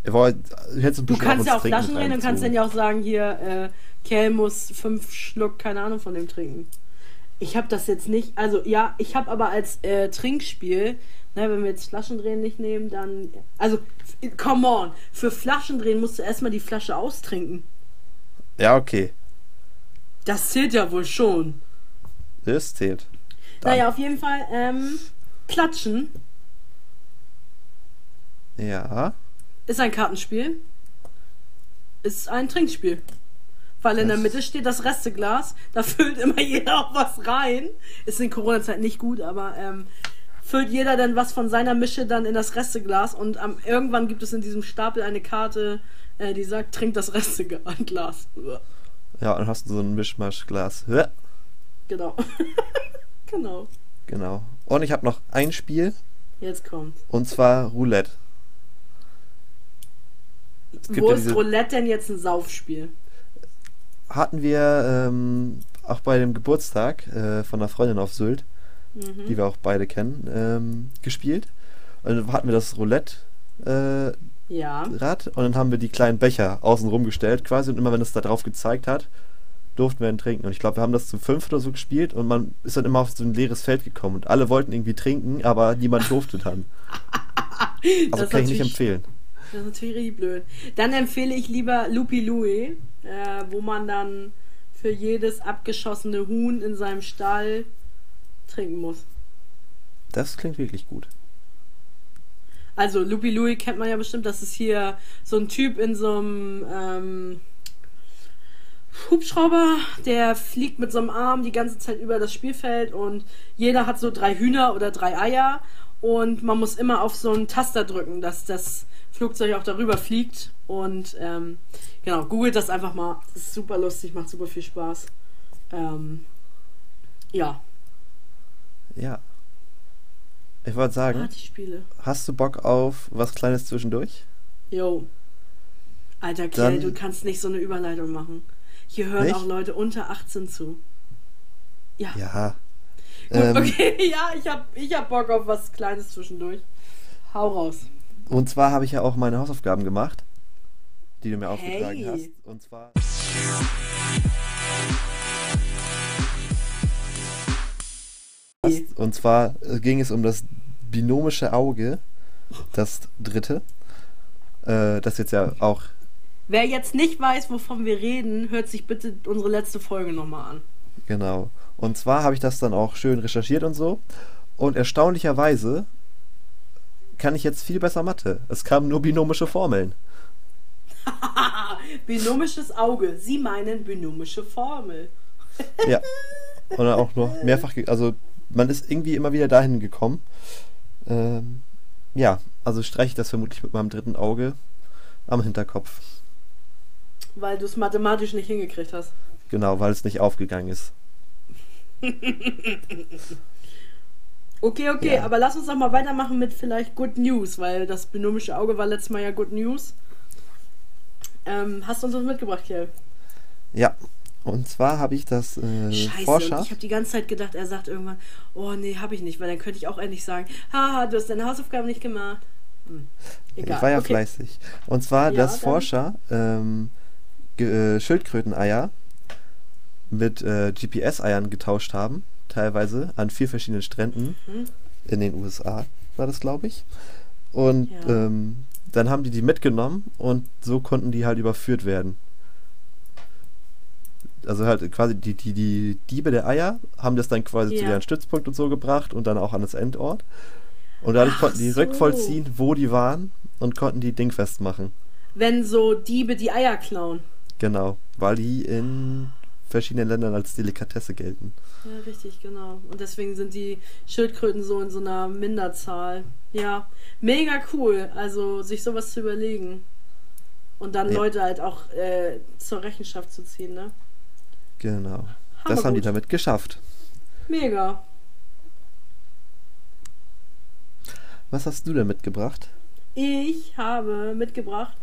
Du hättest ein Du kannst ja auch Flaschen drehen und kannst dann ja auch sagen, hier, äh, Kerl muss fünf Schluck, keine Ahnung, von dem trinken. Ich habe das jetzt nicht, also ja, ich habe aber als äh, Trinkspiel, ne, wenn wir jetzt Flaschendrehen nicht nehmen, dann, also, come on, für Flaschendrehen musst du erstmal die Flasche austrinken. Ja, okay. Das zählt ja wohl schon. Das zählt. Dann. Naja, auf jeden Fall, ähm, Klatschen Ja. Ist ein Kartenspiel. Ist ein Trinkspiel. Weil in der Mitte steht das Resteglas. Da füllt immer jeder auch was rein. Ist in Corona-Zeit nicht gut, aber ähm, füllt jeder dann was von seiner Mische dann in das Resteglas. Und am, irgendwann gibt es in diesem Stapel eine Karte, äh, die sagt, trink das Resteglas. Ja, und dann hast du so ein Mischmaschglas. Genau. genau. genau. Und ich habe noch ein Spiel, Jetzt kommt. und zwar Roulette. Wo ja ist diese- Roulette denn jetzt ein Saufspiel? Hatten wir ähm, auch bei dem Geburtstag äh, von einer Freundin auf Sylt, Mhm. die wir auch beide kennen, ähm, gespielt. Und dann hatten wir das Roulette äh, Ja. Rad und dann haben wir die kleinen Becher außen rum gestellt quasi und immer wenn es da drauf gezeigt hat, durften wir ihn trinken. Und ich glaube, wir haben das zu fünf oder so gespielt und man ist dann immer auf so ein leeres Feld gekommen und alle wollten irgendwie trinken, aber niemand durfte dann. Also ist kann ich nicht empfehlen. Das ist natürlich richtig blöd. Dann empfehle ich lieber Lupi Louie, äh, wo man dann für jedes abgeschossene Huhn in seinem Stall trinken muss. Das klingt wirklich gut. Also Lupi Louie kennt man ja bestimmt, das ist hier so ein Typ in so einem ähm, Hubschrauber, der fliegt mit so einem Arm die ganze Zeit über das Spielfeld und jeder hat so drei Hühner oder drei Eier und man muss immer auf so einen Taster drücken, dass das Flugzeug auch darüber fliegt und ähm, genau, googelt das einfach mal. Das ist super lustig, macht super viel Spaß. Ähm, ja, Ja. Ich wollte sagen, Partyspiele. hast du Bock auf was Kleines zwischendurch? Jo. Alter Kerl, Dann- du kannst nicht so eine Überleitung machen. Hier hören Nicht? auch Leute unter 18 zu. Ja. Ja. Gut, Ähm, okay, ja, ich hab, ich hab Bock auf was Kleines zwischendurch. Hau raus. Und zwar habe ich ja auch meine Hausaufgaben gemacht, die du mir aufgetragen Hey. hast. Und zwar. Und zwar äh, ging es um das binomische Auge, das dritte. Äh, das jetzt ja auch, Wer jetzt nicht weiß, wovon wir reden, hört sich bitte unsere letzte Folge nochmal an. genau. Und zwar habe ich das dann auch schön recherchiert und so. Und erstaunlicherweise kann ich jetzt viel besser Mathe. Es kamen nur binomische Formeln. Binomisches Auge. Sie meinen binomische Formel. Ja. Und dann auch noch mehrfach, also man ist irgendwie immer wieder dahin gekommen. Ähm, ja, also streiche ich das vermutlich mit meinem dritten Auge am Hinterkopf. Weil du es mathematisch nicht hingekriegt hast. Genau, weil es nicht aufgegangen ist. Okay, okay, Ja. aber lass uns doch mal weitermachen mit vielleicht Good News, weil das binomische Auge war letztes Mal ja Good News. Ähm, hast du uns was mitgebracht, Kjell? Ja, und zwar habe ich das äh, Scheiße, Forscher. ich habe die ganze Zeit gedacht, er sagt irgendwann, oh nee, habe ich nicht, weil dann könnte ich auch endlich sagen, haha, du hast deine Hausaufgaben nicht gemacht. Hm. Egal. Ich war ja okay. fleißig. Und zwar, Ja, dass dann- Forscher ähm, äh, Schildkröteneier mit äh, GPS-Eiern getauscht haben, teilweise an vier verschiedenen Stränden Mhm. in den USA, war das, glaube ich. Und Ja. ähm, dann haben die die mitgenommen und so konnten die halt überführt werden. Also halt quasi die, die, die Diebe der Eier haben das dann quasi zu Ja. deren Stützpunkt und so gebracht und dann auch an das Endort. Und dadurch Ach konnten die so. rückvollziehen, wo die waren und konnten die dingfest machen. Wenn so Diebe die Eier klauen. Genau, weil die in verschiedenen Ländern als Delikatesse gelten. Ja, richtig, genau. Und deswegen sind die Schildkröten so in so einer Minderzahl. Ja, mega cool. Also sich sowas zu überlegen. Und dann Ja. Leute halt auch äh, zur Rechenschaft zu ziehen, ne? Genau. Das haben die Hammergut. damit geschafft. Mega. Was hast du denn mitgebracht? Ich habe mitgebracht,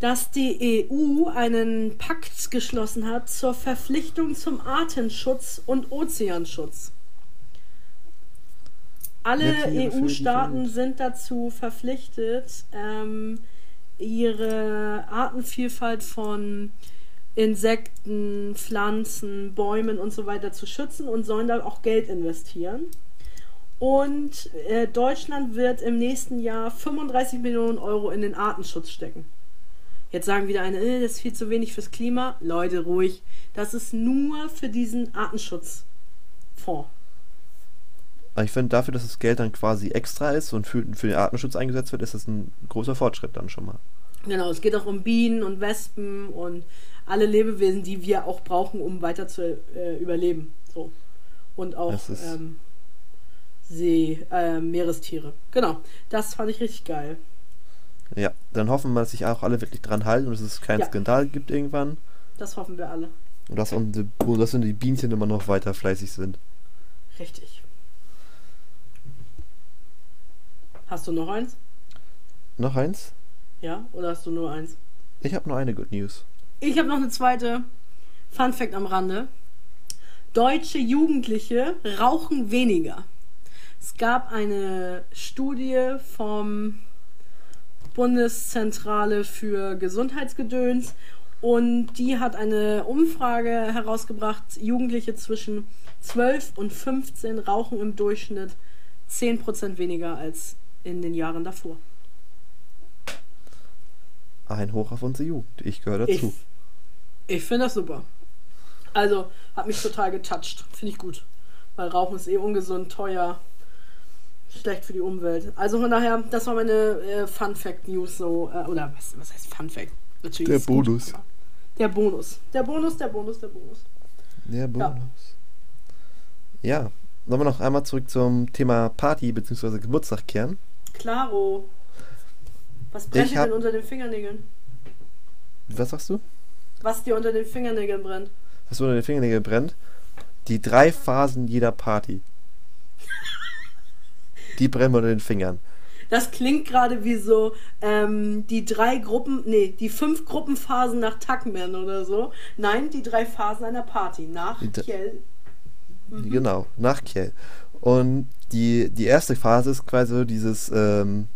dass die EU einen Pakt geschlossen hat zur Verpflichtung zum Artenschutz und Ozeanschutz. Alle EU-Staaten Welt. sind dazu verpflichtet, ähm, ihre Artenvielfalt von Insekten, Pflanzen, Bäumen und so weiter zu schützen und sollen da auch Geld investieren. Und äh, Deutschland wird im nächsten Jahr 35 Millionen Euro in den Artenschutz stecken. Jetzt sagen wieder eine, äh, das ist viel zu wenig fürs Klima. Leute, ruhig. Das ist nur für diesen Artenschutzfonds. Ich finde, dafür, dass das Geld dann quasi extra ist und für, für den Artenschutz eingesetzt wird, ist das ein großer Fortschritt dann schon mal. Genau, es geht auch um Bienen und Wespen und alle Lebewesen, die wir auch brauchen, um weiter zu äh, überleben. So. Und auch ähm, See, äh, Meerestiere. Genau, das fand ich richtig geil. Ja, dann hoffen wir, dass sich auch alle wirklich dran halten und dass es keinen Ja. Skandal gibt irgendwann. Das hoffen wir alle. Und dass, unsere, dass die Bienchen immer noch weiter fleißig sind. Richtig. Hast du noch eins? Noch eins? Ja? Oder hast du nur eins? Ich habe nur eine Good News. Ich habe noch eine zweite. Fun Fact am Rande. Deutsche Jugendliche rauchen weniger. Es gab eine Studie vom Bundeszentrale für Gesundheitsgedöns und die hat eine Umfrage herausgebracht. Jugendliche zwischen 12 und 15 rauchen im Durchschnitt 10% weniger als in den Jahren davor. Ein Hoch auf unsere Jugend. Ich gehöre Ich, dazu. ich finde das super. Also, hat mich total getoucht. Finde ich gut. Weil Rauchen ist eh ungesund, teuer, schlecht für die Umwelt. Also von daher, das war meine äh, Fun Fact News so. Äh, oder was, was heißt Fun Fact? Natürlich Der gut, Bonus. aber Der Bonus. Der Bonus, der Bonus, der Bonus. Der Bonus. Ja. Sollen wir noch einmal zurück zum Thema Party bzw. Geburtstag kehren? Klaro. Was brennt dir denn unter den Fingernägeln? Was sagst du? Was dir unter den Fingernägeln brennt? Was unter den Fingernägeln brennt? Die drei Phasen jeder Party. Die brennen unter den Fingern. Das klingt gerade wie so ähm, die drei Gruppen, nee, die fünf Gruppenphasen nach Tuckman oder so. Nein, die drei Phasen einer Party nach Die Kiel. Mhm. Genau, nach Kiel. Und die, die erste Phase ist quasi so dieses ähm,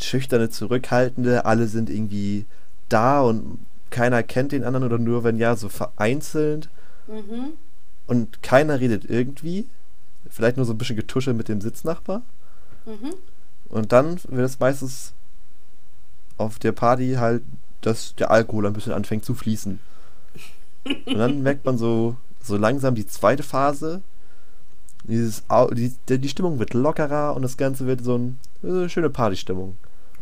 schüchterne, zurückhaltende, alle sind irgendwie da und keiner kennt den anderen oder nur wenn ja, so vereinzelt Mhm. und keiner redet irgendwie. Vielleicht nur so ein bisschen Getusche mit dem Sitznachbar. Mhm. Und dann wird es meistens auf der Party halt, dass der Alkohol ein bisschen anfängt zu fließen. Und dann merkt man so, so langsam die zweite Phase. Dieses, die, die Stimmung wird lockerer und das Ganze wird so ein, äh, schöne Partystimmung.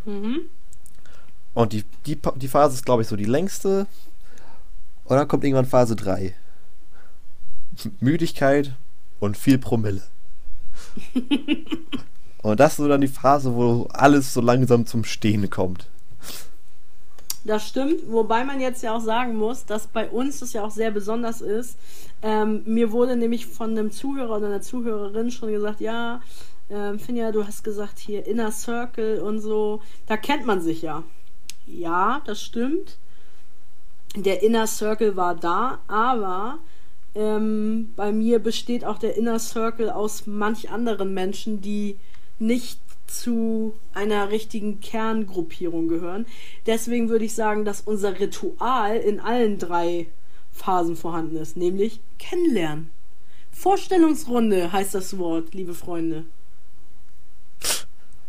Mhm. Und die, die, die Phase ist, glaube ich, so die längste. Und dann kommt irgendwann Phase 3. Müdigkeit und viel Promille. und das ist so dann die Phase, wo alles so langsam zum Stehen kommt. Das stimmt, wobei man jetzt ja auch sagen muss, dass bei uns das ja auch sehr besonders ist. Ähm, mir wurde nämlich von einem Zuhörer oder einer Zuhörerin schon gesagt, ja, ähm, Finja, du hast gesagt hier Inner Circle und so, da kennt man sich ja. Ja, das stimmt. Der Inner Circle war da, aber ähm, bei mir besteht auch der Inner Circle aus manch anderen Menschen, die nicht zu einer richtigen Kerngruppierung gehören. Deswegen würde ich sagen, dass unser Ritual in allen drei Phasen vorhanden ist, nämlich kennenlernen. Vorstellungsrunde heißt das Wort, liebe Freunde.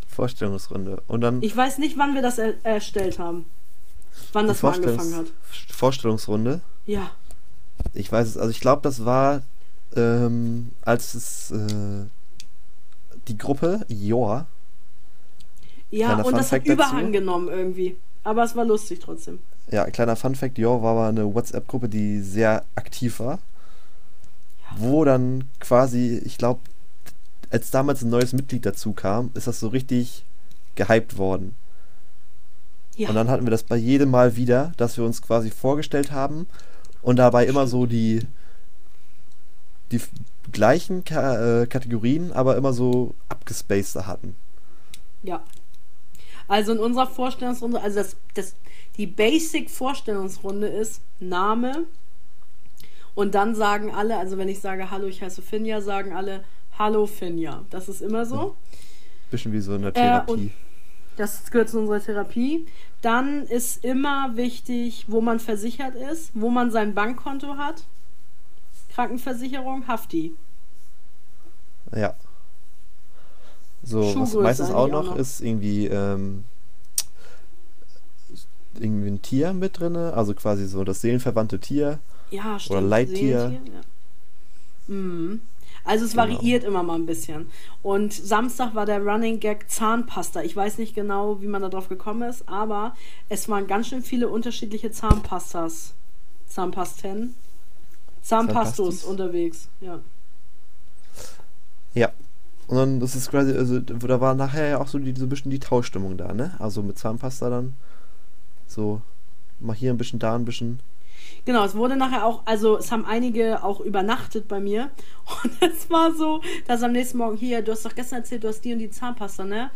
Vorstellungsrunde. Und dann Ich weiß nicht, wann wir das er erstellt haben. Wann das mal angefangen hat. Vorstellungsrunde. Ja. Ich weiß es, also ich glaube, das war, ähm, als es äh, die Gruppe Joa, Ja, und das hat dazu. Überhang genommen irgendwie. Aber es war lustig trotzdem. ja, ein kleiner Funfact, Joa war aber eine WhatsApp-Gruppe, die sehr aktiv war. Wo dann quasi, ich glaube, als damals ein neues Mitglied dazu kam, ist das so richtig gehypt worden. Ja. Und dann hatten wir das bei jedem Mal wieder, dass wir uns quasi vorgestellt haben und dabei immer so die die gleichen Ka äh, Kategorien, aber immer so abgespaceder hatten. Ja. Also in unserer Vorstellungsrunde, also das, das, die Basic-Vorstellungsrunde ist Name und dann sagen alle, also wenn ich sage Hallo, ich heiße Finja, sagen alle Hallo Finja. Das ist immer so. Bisschen wie so eine Äh, Therapie. und das gehört zu unserer Therapie. Dann ist immer wichtig, wo man versichert ist, wo man sein Bankkonto hat. Krankenversicherung, Hafti. ja. So, was meistens auch eigentlich auch noch, noch. ist irgendwie, ähm, irgendwie ein Tier mit drinne, also quasi so das seelenverwandte Tier. Ja, stimmt. Leittier. Seelentier, Ja. Mhm. Also es Genau. variiert immer mal ein bisschen. Und Samstag war der Running Gag Zahnpasta. Ich weiß nicht genau, wie man da drauf gekommen ist, aber es waren ganz schön viele unterschiedliche Zahnpastas. Zahnpasten. Zahnpastos unterwegs, ja. Ja. Und dann, das ist quasi, also da war nachher ja auch so, die, so ein bisschen die Tauschstimmung da, ne? Also mit Zahnpasta dann. So, mal hier ein bisschen, da ein bisschen. Genau, es wurde nachher auch, also es haben einige auch übernachtet bei mir. Und es war so, dass am nächsten Morgen hier, du hast doch gestern erzählt, du hast die und die Zahnpasta, ne?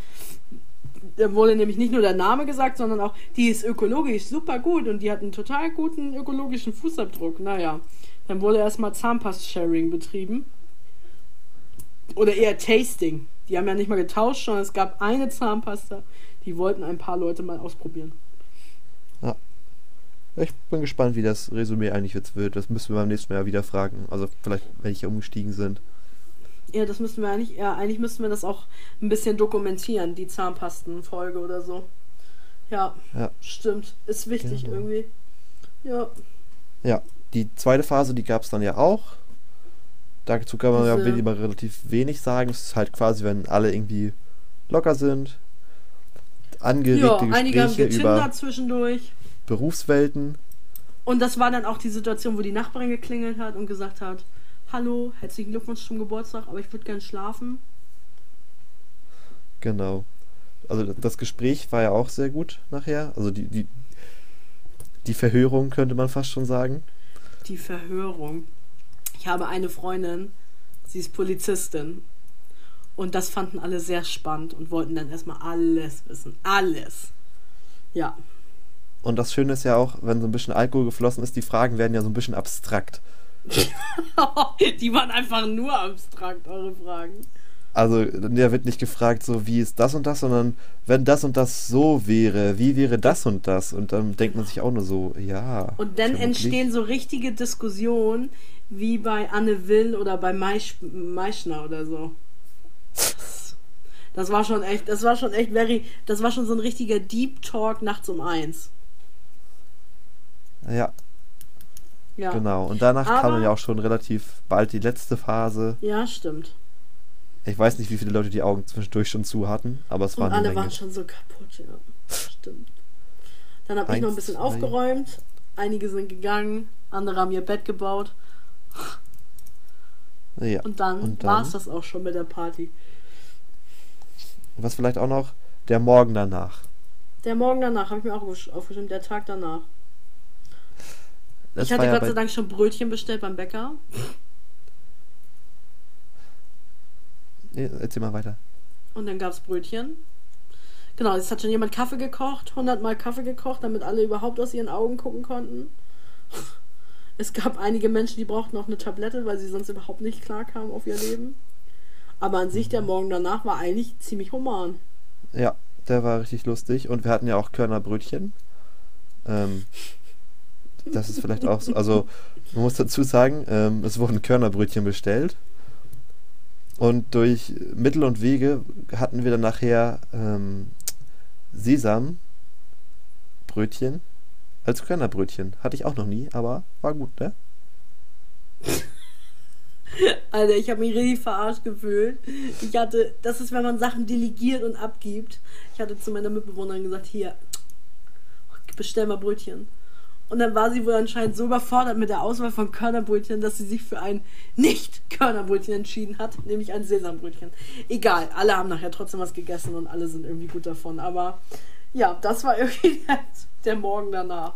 Da wurde nämlich nicht nur der Name gesagt, sondern auch, die ist ökologisch super gut und die hat einen total guten ökologischen Fußabdruck. Naja, dann wurde erstmal Zahnpast-Sharing betrieben. Oder eher Tasting. Die haben ja nicht mal getauscht, sondern es gab eine Zahnpasta, die wollten ein paar Leute mal ausprobieren. Ich bin gespannt, wie das Resümee eigentlich jetzt wird. Das müssen wir beim nächsten Mal ja wieder fragen. Also vielleicht, wenn ich umgestiegen sind. Ja, das müssten wir eigentlich, ja, eigentlich müssten wir das auch ein bisschen dokumentieren, die Zahnpastenfolge oder so. Ja, Ja. stimmt. Ist wichtig Genau. irgendwie. Ja. Ja, die zweite Phase, die gab es dann ja auch. Dazu kann man ja Diese- immer relativ wenig sagen. Es ist halt quasi, wenn alle irgendwie locker sind. Angeregte Ja, einige haben Gespräche über zwischendurch. Berufswelten. Und das war dann auch die Situation, wo die Nachbarin geklingelt hat und gesagt hat, hallo, herzlichen Glückwunsch zum Geburtstag, aber ich würde gern schlafen. Genau. Also das Gespräch war ja auch sehr gut nachher. Also die, die, die Verhörung könnte man fast schon sagen. Die Verhörung. Ich habe eine Freundin, sie ist Polizistin. Und das fanden alle sehr spannend und wollten dann erstmal alles wissen. Alles. Ja. Und das Schöne ist ja auch, wenn so ein bisschen Alkohol geflossen ist, die Fragen werden ja so ein bisschen abstrakt. Die waren einfach nur abstrakt, eure Fragen. Also, der wird nicht gefragt, so wie ist das und das, sondern wenn das und das so wäre, wie wäre das und das? Und dann denkt man sich auch nur so, ja. Und dann entstehen so richtige Diskussionen wie bei Anne Will oder bei Maisch, Maischner oder so. Das, das war schon echt, das war schon echt very, das war schon so ein richtiger Deep Talk nachts um eins. Ja, Ja. genau. Und danach kam Aber- dann ja auch schon relativ bald die letzte Phase. Ja, stimmt. Ich weiß nicht, wie viele Leute die Augen zwischendurch schon zu hatten, aber es Und waren alle eine Menge. waren schon so kaputt, ja. Stimmt. Dann habe ich noch ein bisschen zwei. aufgeräumt. Einige sind gegangen, andere haben ihr Bett gebaut. Ja. Und dann, Und war dann? es das auch schon mit der Party. Was vielleicht auch noch, der Morgen danach. Der Morgen danach habe ich mir auch aufgesch- aufgeschrieben, der Tag danach. Das ich hatte ja Gott sei Dank schon Brötchen bestellt beim Bäcker. Nee, Erzähl mal weiter. Und dann gab es Brötchen. Genau, es hat schon jemand Kaffee gekocht, 100 Mal Kaffee gekocht, damit alle überhaupt aus ihren Augen gucken konnten. Es gab einige Menschen, die brauchten auch eine Tablette, weil sie sonst überhaupt nicht klar kamen auf ihr Leben. Aber an sich, der Morgen danach war eigentlich ziemlich human. Ja, der war richtig lustig. Und wir hatten ja auch Körnerbrötchen. Ähm, das ist vielleicht auch so. Also, man muss dazu sagen, ähm, es wurden Körnerbrötchen bestellt. Und durch Mittel und Wege hatten wir dann nachher ähm, Sesambrötchen als Körnerbrötchen. Hatte ich auch noch nie, aber war gut, ne? Alter, ich habe mich richtig verarscht gefühlt. Ich hatte, das ist, wenn man Sachen delegiert und abgibt. Ich hatte zu meiner Mitbewohnerin gesagt, hier, bestell mal Brötchen. Und dann war sie wohl anscheinend so überfordert mit der Auswahl von Körnerbrötchen, dass sie sich für ein Nicht-Körnerbrötchen entschieden hat, nämlich ein Sesambrötchen. Egal, alle haben nachher trotzdem was gegessen und alle sind irgendwie gut davon. Aber ja, das war irgendwie der Morgen danach.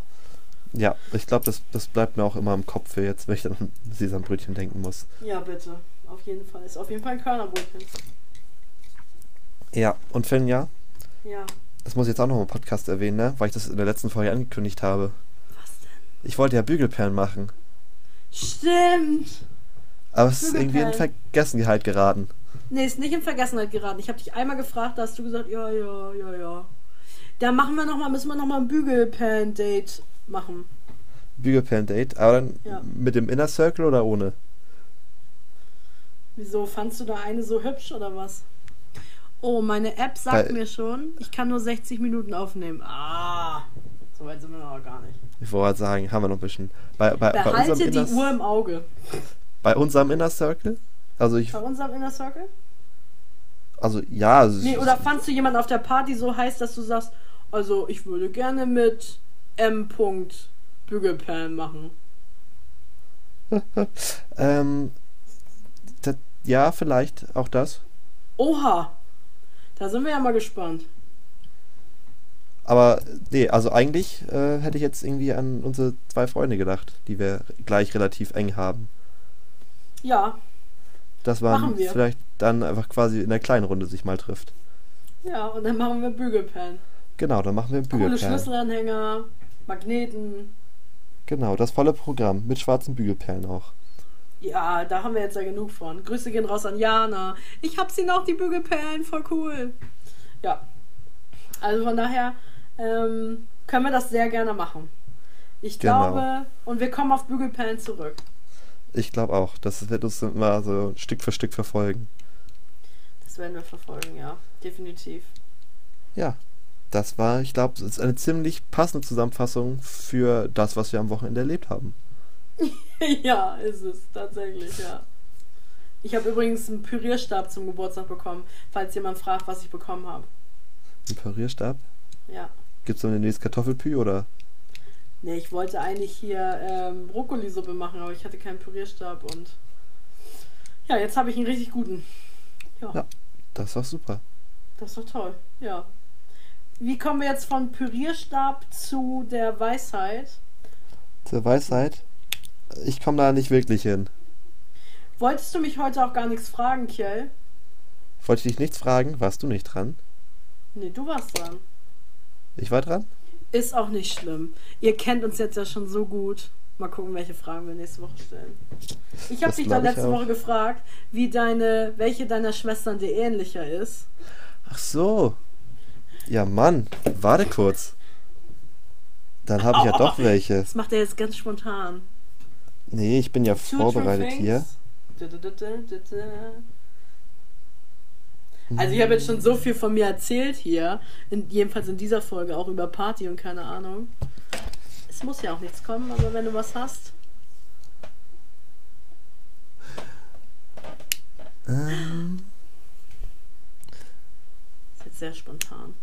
Ja, ich glaube, das, das bleibt mir auch immer im Kopf für jetzt, wenn ich dann an Sesambrötchen denken muss. Ja, bitte. Auf jeden Fall. Ist auf jeden Fall ein Körnerbrötchen. Ja, und Finja, Ja. das muss ich jetzt auch noch im Podcast erwähnen, ne? Weil ich das in der letzten Folge angekündigt habe. Ich wollte ja Bügelperlen machen, Stimmt. aber es ist irgendwie in. Vergessenheit geraten. Nee, ist nicht in Vergessenheit geraten. Ich habe dich einmal gefragt, da hast du gesagt, ja, ja, ja, ja. Da machen wir noch mal, müssen wir nochmal ein Bügelperlen-Date machen. Bügelperlen-Date, aber dann Ja. mit dem Inner Circle oder ohne? Wieso, fandst du da eine so hübsch oder was? Oh, meine App sagt Bei- mir schon, ich kann nur 60 Minuten aufnehmen. Ah, so weit sind wir noch gar nicht. Ich wollte halt sagen, haben wir noch ein bisschen. Bei, bei, bei, Behalte unserem die Inner, Uhr im Auge. bei unserem Inner Circle? Also ich, Bei unserem Inner Circle? also ja, also Nee, oder fandst du jemanden auf der Party so heiß, dass du sagst, also ich würde gerne mit M. Bügelperlen machen. ähm, ja, vielleicht auch das. Oha! Da sind wir ja mal gespannt. Aber nee, also eigentlich äh, hätte ich jetzt irgendwie an unsere zwei Freunde gedacht, die wir gleich relativ eng haben. Ja, Dass man vielleicht dann einfach quasi in der kleinen Runde sich mal trifft. ja, und dann machen wir Bügelperlen. Genau, dann machen wir Coole Bügelperlen. Schlüsselanhänger, Magneten. Genau, das volle Programm mit schwarzen Bügelperlen auch. Ja, da haben wir jetzt ja genug von. Grüße gehen raus an Jana. Ich hab sie noch, die Bügelperlen, voll cool. Ja. Also von daher ähm, können wir das sehr gerne machen. Ich Genau. glaube, und wir kommen auf Bügelperlen zurück. Ich glaube auch, das wird uns immer so Stück für Stück verfolgen. Das werden wir verfolgen, ja. Definitiv. Ja, das war, ich glaube, ist eine ziemlich passende Zusammenfassung für das, was wir am Wochenende erlebt haben. ja, ist es. Tatsächlich, ja. Ich habe übrigens einen Pürierstab zum Geburtstag bekommen, falls jemand fragt, was ich bekommen habe. Ein Pürierstab. Ja. Gibt es dann demnächst Kartoffelpü oder? Nee, ich wollte eigentlich hier ähm, Brokkolisuppe machen, aber ich hatte keinen Pürierstab und. Ja, jetzt habe ich einen richtig guten. Ja, Ja. Das ist doch super. das ist doch toll. Ja. Wie kommen wir jetzt von Pürierstab zu der Weisheit? Zur Weisheit. Ich komme da nicht wirklich hin. Wolltest du mich heute auch gar nichts fragen, Kjell? Wollte ich dich nichts fragen? Warst du nicht dran? Nee, du warst dran. Ich war dran? Ist auch nicht schlimm. Ihr kennt uns jetzt ja schon so gut. Mal gucken, welche Fragen wir nächste Woche stellen. Ich habe dich ich letzte. Woche gefragt, wie deine, welche deiner Schwestern dir ähnlicher ist. Ach so. Ja, Mann. Warte kurz. Dann habe ich ja doch welche. Das macht er jetzt ganz spontan. Nee, ich bin ja Two vorbereitet hier. Du, du, du. Also ich habe jetzt schon so viel von mir erzählt hier, in, jedenfalls in dieser Folge auch über Party und keine Ahnung. Es muss ja auch nichts kommen, aber wenn du was hast. Ähm. Das ist jetzt sehr spontan.